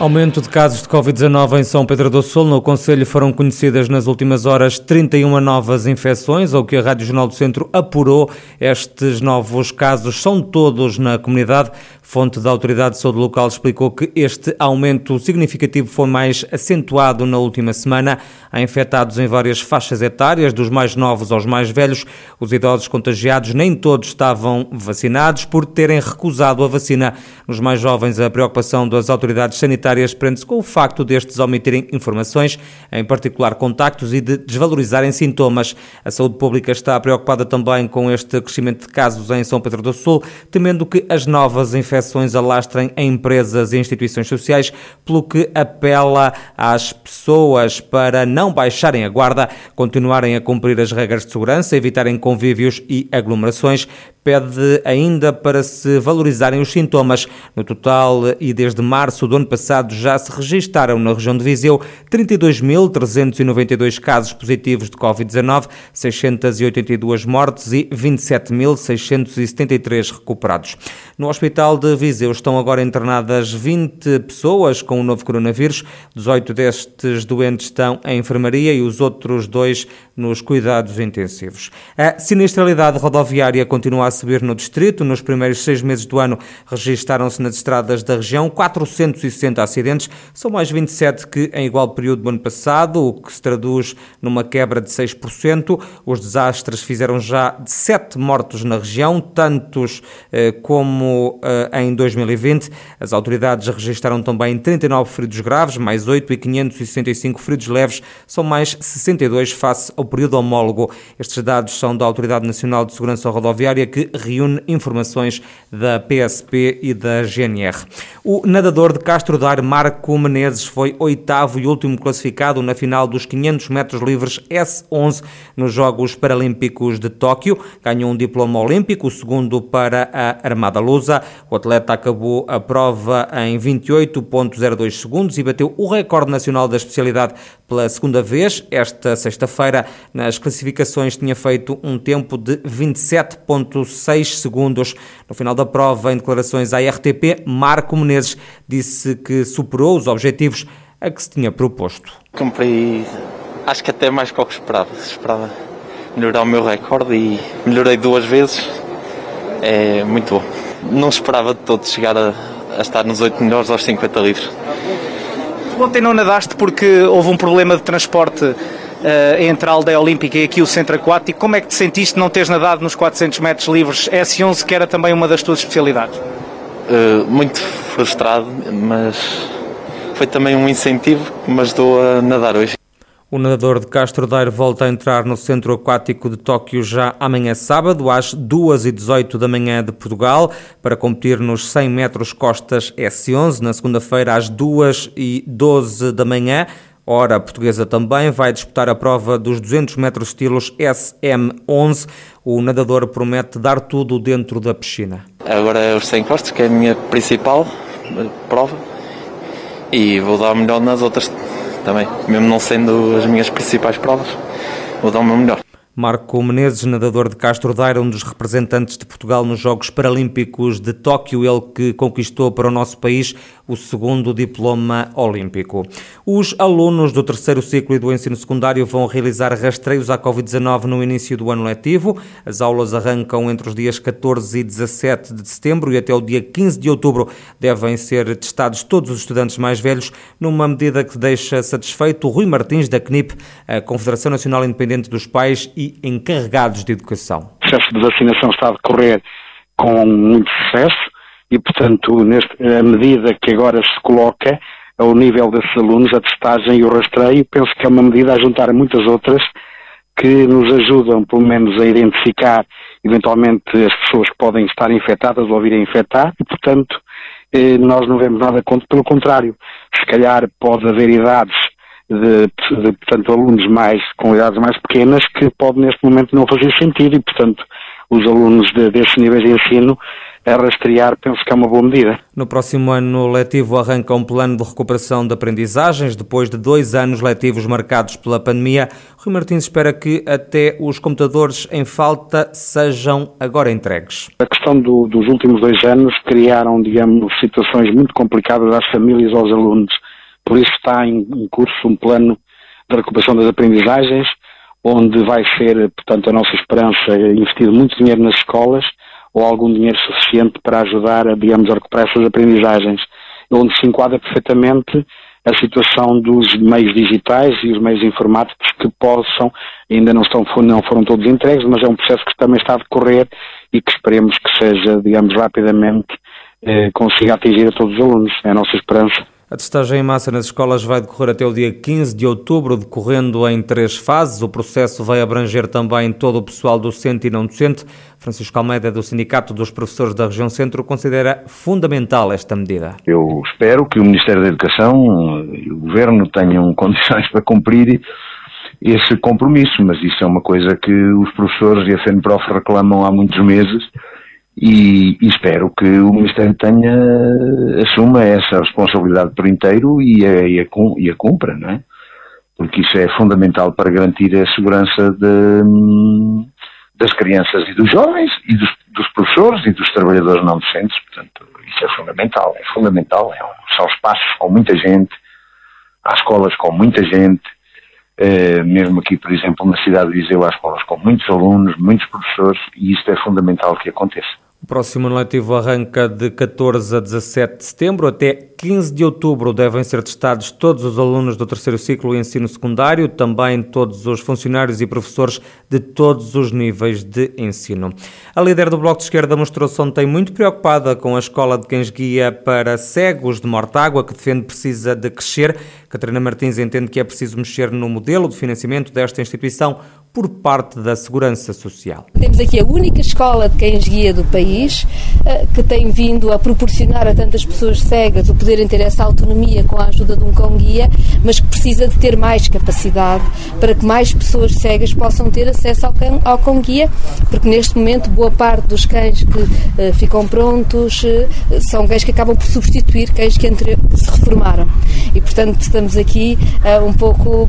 Aumento de casos de Covid-19 em São Pedro do Sul. No Conselho foram conhecidas nas últimas horas 31 novas infecções, ao que a Rádio Jornal do Centro apurou. Estes novos casos são todos na comunidade. Fonte da Autoridade de Saúde Local explicou que este aumento significativo foi mais acentuado na última semana. Há infectados em várias faixas etárias, dos mais novos aos mais velhos. Os idosos contagiados nem todos estavam vacinados por terem recusado a vacina. Nos mais jovens, a preocupação das autoridades sanitárias prende-se com o facto destes omitirem informações, em particular contactos, e de desvalorizarem sintomas. A saúde pública está preocupada também com este crescimento de casos em São Pedro do Sul, temendo que as novas infecções alastrem em empresas e instituições sociais, pelo que apela às pessoas para não baixarem a guarda, continuarem a cumprir as regras de segurança, evitarem convívios e aglomerações, pede ainda para se valorizarem os sintomas. No total, e desde março do ano passado, já se registaram na região de Viseu 32.392 casos positivos de Covid-19, 682 mortes e 27.673 recuperados. No Hospital de Viseu estão agora internadas 20 pessoas com o novo coronavírus. 18 destes doentes estão em enfermaria e os outros dois nos cuidados intensivos. A sinistralidade rodoviária continua a subir no distrito. Nos primeiros seis meses do ano registaram-se nas estradas da região 460 acidentes, são mais 27 que em igual período do ano passado, o que se traduz numa quebra de 6%. Os desastres fizeram já 7 mortos na região, tantos eh, como uh, em 2020. As autoridades registaram também 39 feridos graves, mais 8 e 565 feridos leves, são mais 62 face ao período homólogo. Estes dados são da Autoridade Nacional de Segurança Rodoviária, que reúne informações da PSP e da GNR. O nadador de Castro Daire, Marco Menezes, foi oitavo e último classificado na final dos 500 metros livres S11 nos Jogos Paralímpicos de Tóquio. Ganhou um diploma olímpico, o segundo para a Armada Luz. O atleta acabou a prova em 28,02 segundos e bateu o recorde nacional da especialidade pela segunda vez. Esta sexta-feira, nas classificações, tinha feito um tempo de 27,6 segundos. No final da prova, em declarações à RTP, Marco Menezes disse que superou os objetivos a que se tinha proposto. Cumpri, acho que até mais que o que esperava. Esperava melhorar o meu recorde e melhorei duas vezes. É muito bom não esperava de todo chegar a, a estar nos 8 melhores aos 50 litros. Ontem não nadaste porque houve um problema de transporte entre a aldeia olímpica e aqui o centro aquático. Como é que te sentiste não teres nadado nos 400 metros livres S11, que era também uma das tuas especialidades? Uh, muito frustrado, mas foi também um incentivo que me ajudou a nadar hoje. O nadador de Castro Daire volta a entrar no Centro Aquático de Tóquio já amanhã sábado, às 2h18 da manhã de Portugal, para competir nos 100 metros costas S11. Na segunda-feira, às 2h12 da manhã, hora portuguesa também, vai disputar a prova dos 200 metros estilos SM11. O nadador promete dar tudo dentro da piscina. Agora é os 100 costas, que é a minha principal prova, e vou dar o melhor nas outras também, mesmo não sendo as minhas principais provas, vou dar o meu melhor. Marco Menezes, nadador de Castro Daire, um dos representantes de Portugal nos Jogos Paralímpicos de Tóquio, ele que conquistou para o nosso país o segundo diploma olímpico. Os alunos do terceiro ciclo e do ensino secundário vão realizar rastreios à Covid-19 no início do ano letivo. As aulas arrancam entre os dias 14 e 17 de setembro e até o dia 15 de outubro devem ser testados todos os estudantes mais velhos, numa medida que deixa satisfeito o Rui Martins, da CNIP, a Confederação Nacional Independente dos Pais e Encarregados de Educação. O processo de vacinação está a decorrer com muito sucesso e, portanto, neste, a medida que agora se coloca ao nível desses alunos, a testagem e o rastreio, penso que é uma medida a juntar a muitas outras que nos ajudam, pelo menos, a identificar eventualmente as pessoas que podem estar infectadas ou virem infectar e, portanto, eh, nós não vemos nada contra, pelo contrário. Se calhar pode haver idades de, de, portanto, alunos mais, com idades mais pequenas que pode neste momento não fazer sentido e, portanto, os alunos de, desses níveis de ensino a rastrear, penso que é uma boa medida. No próximo ano letivo arranca um plano de recuperação de aprendizagens, depois de dois anos letivos marcados pela pandemia. Rui Martins espera que até os computadores em falta sejam agora entregues. A questão do, dos últimos dois anos criaram, digamos, situações muito complicadas às famílias aos alunos. Por isso está em, curso um plano de recuperação das aprendizagens, onde vai ser, portanto, a nossa esperança investir muito dinheiro nas escolas, ou algum dinheiro suficiente para ajudar, a, digamos, a recuperar essas aprendizagens, onde se enquadra perfeitamente a situação dos meios digitais e os meios informáticos que possam, ainda não, estão, não foram todos entregues, mas é um processo que também está a decorrer e que esperemos que seja, digamos, rapidamente, eh, consiga atingir a todos os alunos. É a nossa esperança. A testagem em massa nas escolas vai decorrer até o dia 15 de outubro, decorrendo em três fases. O processo vai abranger também todo o pessoal docente e não docente. Francisco Almeida, do Sindicato dos Professores da Região Centro, considera fundamental esta medida. Eu espero que o Ministério da Educação e o Governo tenham condições para cumprir esse compromisso, mas isso é uma coisa que os professores e a FENPROF reclamam há muitos meses e, e, espero que o Ministério tenha, assuma essa responsabilidade por inteiro e a, e a, e a cumpra, não é? Porque isso é fundamental para garantir a segurança de, das crianças e dos jovens e dos, dos, professores e dos trabalhadores não docentes, portanto, isso é fundamental, é fundamental, é, são espaços com muita gente, há escolas com muita gente, eh, mesmo aqui, por exemplo, na cidade de Viseu, há escolas com muitos alunos, muitos professores, e isto é fundamental que aconteça. O próximo ano letivo arranca de 14 a 17 de setembro. Até 15 de outubro devem ser testados todos os alunos do terceiro ciclo de ensino secundário, também todos os funcionários e professores de todos os níveis de ensino. A líder do Bloco de Esquerda mostrou-se ontem muito preocupada com a escola de quem guia para cegos de Mortágua, que defende precisa de crescer. Catarina Martins entende que é preciso mexer no modelo de financiamento desta instituição por parte da Segurança Social. Temos aqui a única escola de cães guia do país eh, que tem vindo a proporcionar a tantas pessoas cegas o poderem ter essa autonomia com a ajuda de um cão guia, mas que precisa de ter mais capacidade para que mais pessoas cegas possam ter acesso ao cão, ao cão guia, porque neste momento boa parte dos cães que uh, ficam prontos uh, são cães que acabam por substituir cães que, entre, se reformaram. E portanto estamos aqui uh, um pouco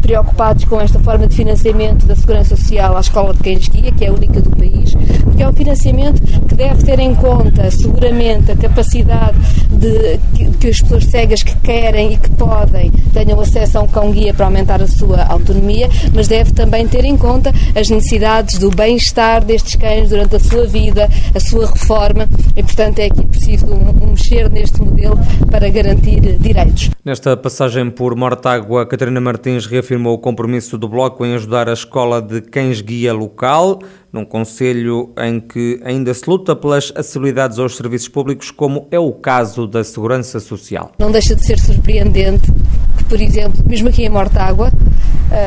preocupados com esta forma de financiamento da Segurança Social à Escola de Cães Guia, que é a única do país, porque é um financiamento que deve ter em conta seguramente a capacidade de que, que as pessoas cegas que querem e que podem tenham acesso a um cão guia para aumentar a sua autonomia, mas deve também ter em conta as necessidades do bem-estar destes cães durante a sua vida, a sua reforma e, portanto, é aqui preciso um, mexer neste modelo para garantir direitos. Nesta passagem por Mortágua, Catarina Martins reafirmou o compromisso do Bloco em ajudar a escola de cães-guia local, num conselho em que ainda se luta pelas acessibilidades aos serviços públicos, como é o caso da Segurança Social. Não deixa de ser surpreendente que, por exemplo, mesmo aqui em Mortágua,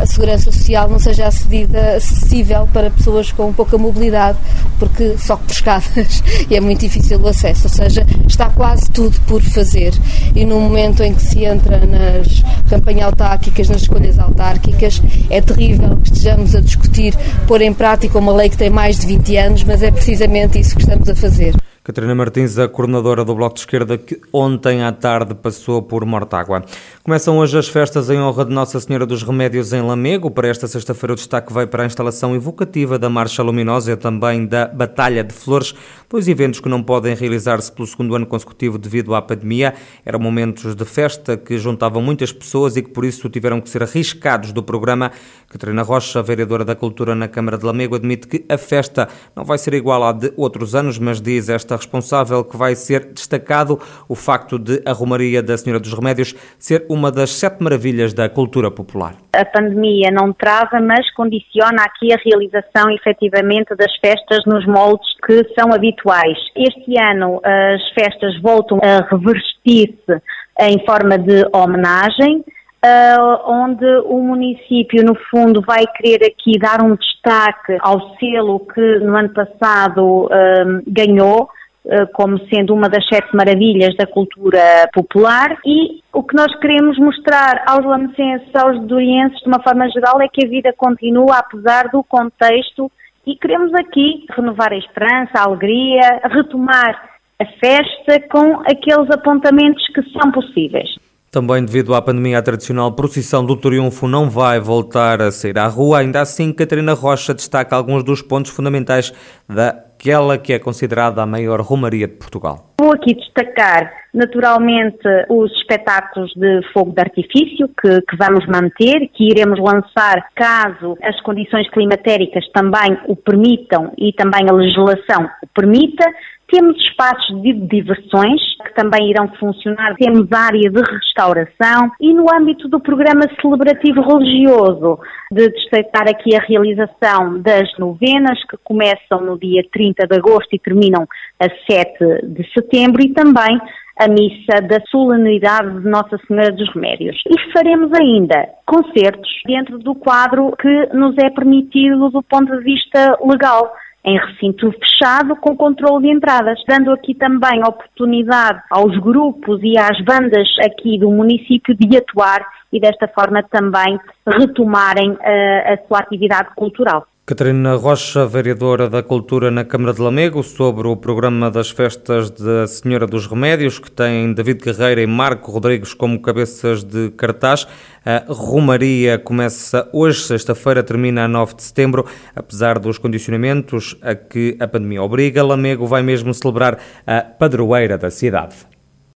a segurança social não seja acedida, acessível para pessoas com pouca mobilidade, porque só por escadas e é muito difícil o acesso. Ou seja, está quase tudo por fazer. E no momento em que se entra nas campanhas autárquicas, nas escolhas autárquicas, é terrível que estejamos a discutir pôr em prática uma lei que tem mais de 20 anos, mas é precisamente isso que estamos a fazer. Catarina Martins, a coordenadora do Bloco de Esquerda, que ontem à tarde passou por Mortágua. Começam hoje as festas em honra de Nossa Senhora dos Remédios em Lamego. Para esta sexta-feira, o destaque vai para a instalação evocativa da Marcha Luminosa e também da Batalha de Flores, dois eventos que não podem realizar-se pelo segundo ano consecutivo devido à pandemia. Eram momentos de festa que juntavam muitas pessoas e que por isso tiveram que ser arriscados do programa. Catarina Rocha, vereadora da Cultura na Câmara de Lamego, admite que a festa não vai ser igual à de outros anos, mas diz esta responsável que vai ser destacado o facto de a Romaria da Senhora dos Remédios ser uma das sete maravilhas da cultura popular. A pandemia não trava, mas condiciona aqui a realização efetivamente das festas nos moldes que são habituais. Este ano as festas voltam a revestir-se em forma de homenagem, Uh, onde o município, no fundo, vai querer aqui dar um destaque ao selo que no ano passado uh, ganhou, como sendo uma das sete maravilhas da cultura popular e o que nós queremos mostrar aos lamecenses, aos dorienses, de uma forma geral, é que a vida continua apesar do contexto E queremos aqui renovar a esperança, a alegria, retomar a festa com aqueles apontamentos que são possíveis. Também devido à pandemia, a tradicional procissão do Triunfo não vai voltar a sair à rua. Ainda assim, Catarina Rocha destaca alguns dos pontos fundamentais daquela que é considerada a maior romaria de Portugal. Vou aqui destacar, naturalmente, os espetáculos de fogo de artifício que, que vamos manter, que iremos lançar caso as condições climatéricas também o permitam e também a legislação o permita. Temos espaços de diversões também irão funcionar, temos área de restauração e no âmbito do programa celebrativo religioso, de destacar aqui a realização das novenas que começam no dia 30 de agosto e terminam a 7 de setembro e também a missa da solenidade de Nossa Senhora dos Remédios. E faremos ainda concertos dentro do quadro que nos é permitido do ponto de vista legal em recinto fechado com controle de entradas, dando aqui também oportunidade aos grupos e às bandas aqui do município de atuar e desta forma também retomarem uh, a sua atividade cultural. Catarina Rocha, vereadora da Cultura na Câmara de Lamego, sobre o programa das festas da Senhora dos Remédios, que tem David Carreira e Marco Rodrigues como cabeças de cartaz. A Romaria começa hoje, sexta-feira, termina a 9 de setembro. Apesar dos condicionamentos a que a pandemia obriga, Lamego vai mesmo celebrar a padroeira da cidade.